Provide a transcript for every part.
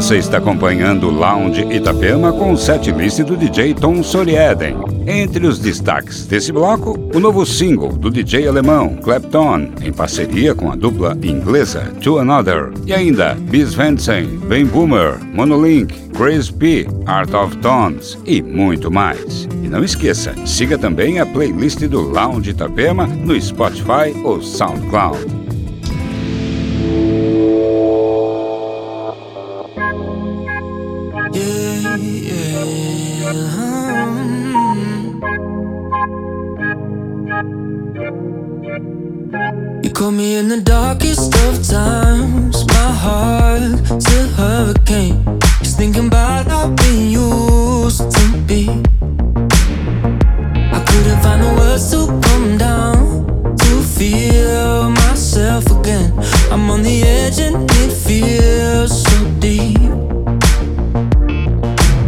Você está acompanhando o Lounge Itapema com o set list do DJ Tom Sorieden. Entre os destaques desse bloco, o novo single do DJ alemão Clapton, em parceria com a dupla inglesa To Another, e ainda Bis Vensen, Ben Boomer, Monolink, Chris P, Art of Tones e muito mais. E não esqueça, siga também a playlist do Lounge Itapema no Spotify ou SoundCloud. The darkest of times. My heart's a hurricane. Just thinking about how we used to be. I couldn't find the words to come down to feel myself again. I'm on the edge and it feels so deep.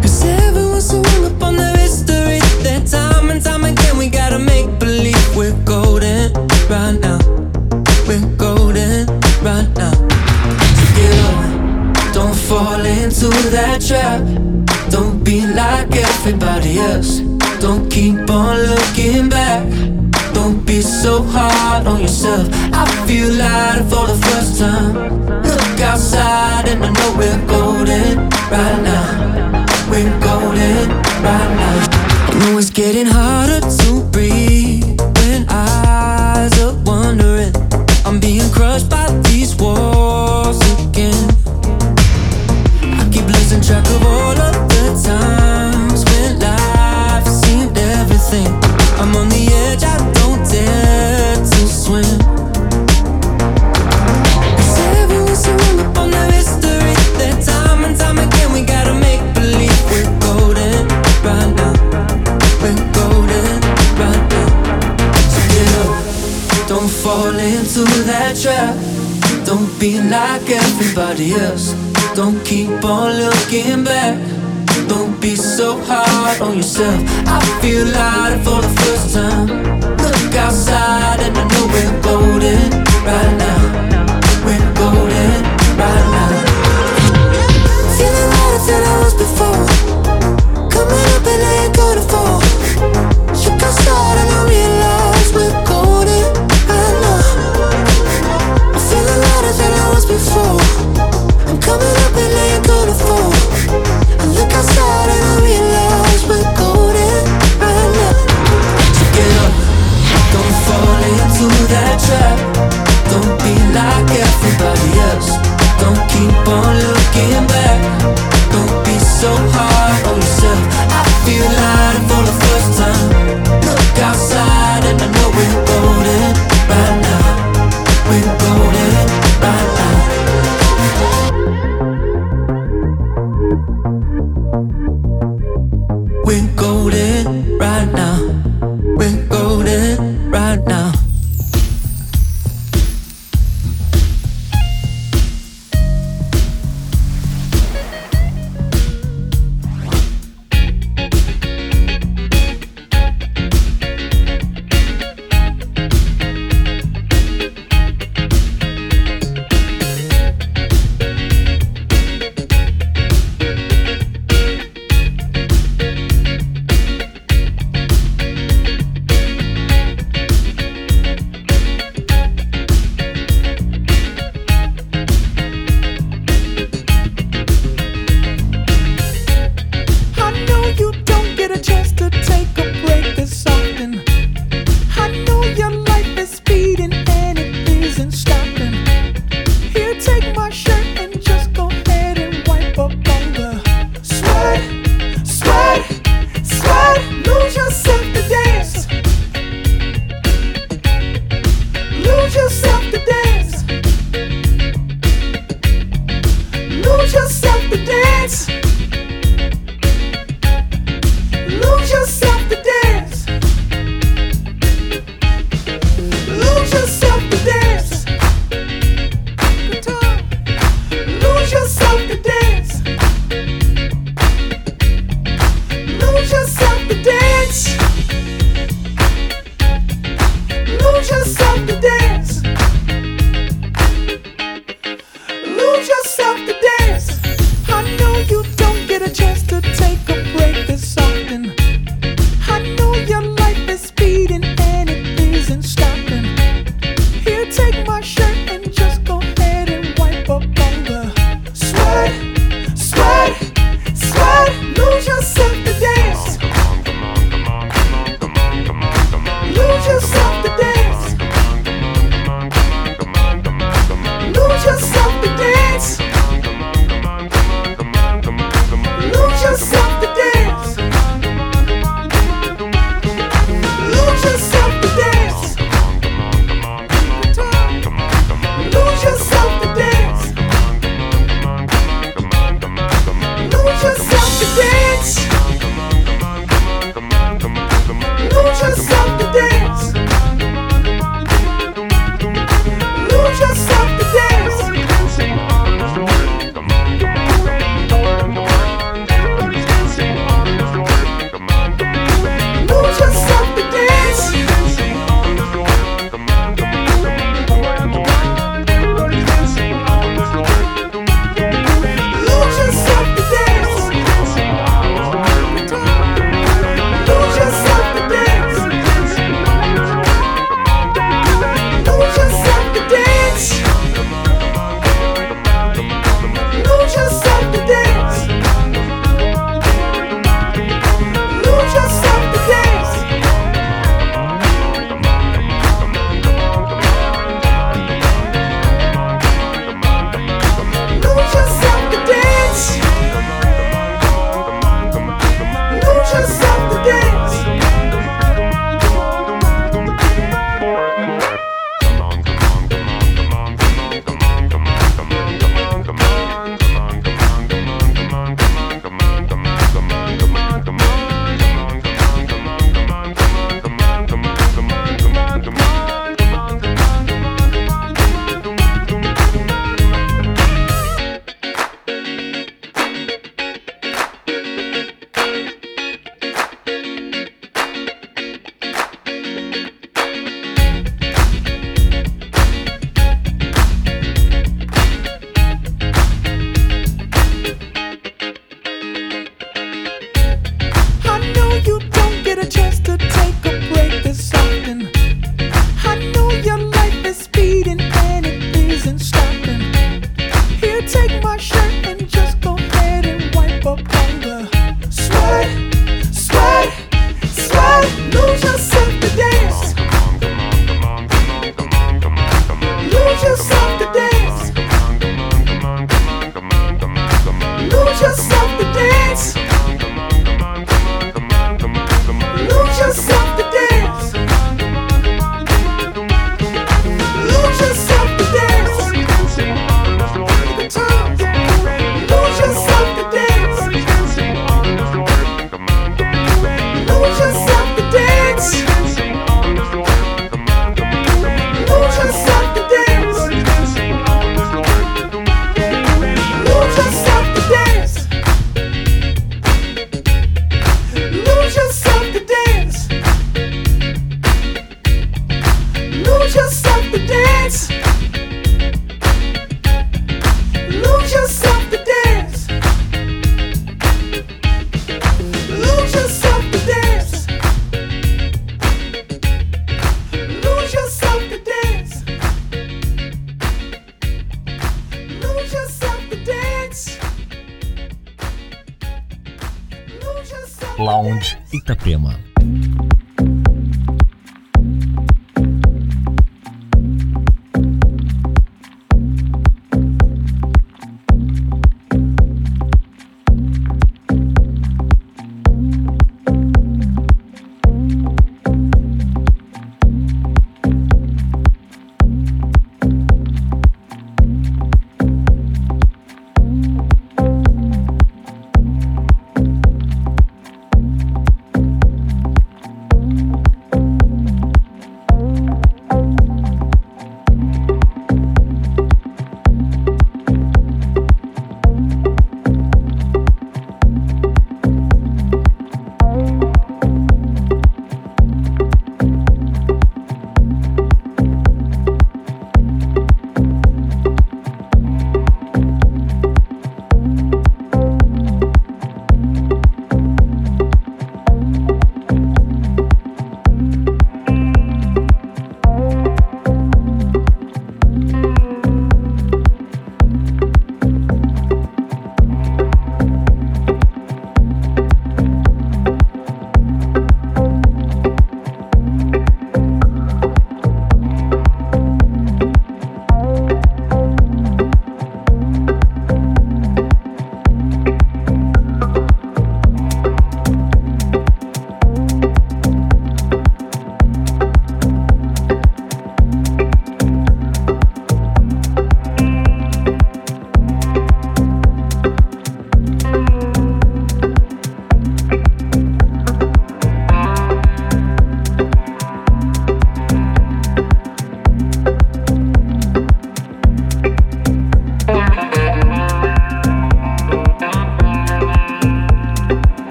Cause everyone's so hung up on their history. That time and time again, we gotta make believe we're fall into that trap. Don't be like everybody else. Don't keep on looking back. Don't be so hard on yourself. I feel light for the first time. Look outside and I know we're golden right now. We're golden right now. I know it's getting harder to breathe when eyes are wondering. I'm being crushed by Don't keep on looking back. Don't be so hard on yourself. I feel lighter for the first time. Look outside and I know we're golden right now.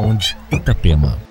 Sound Itapema.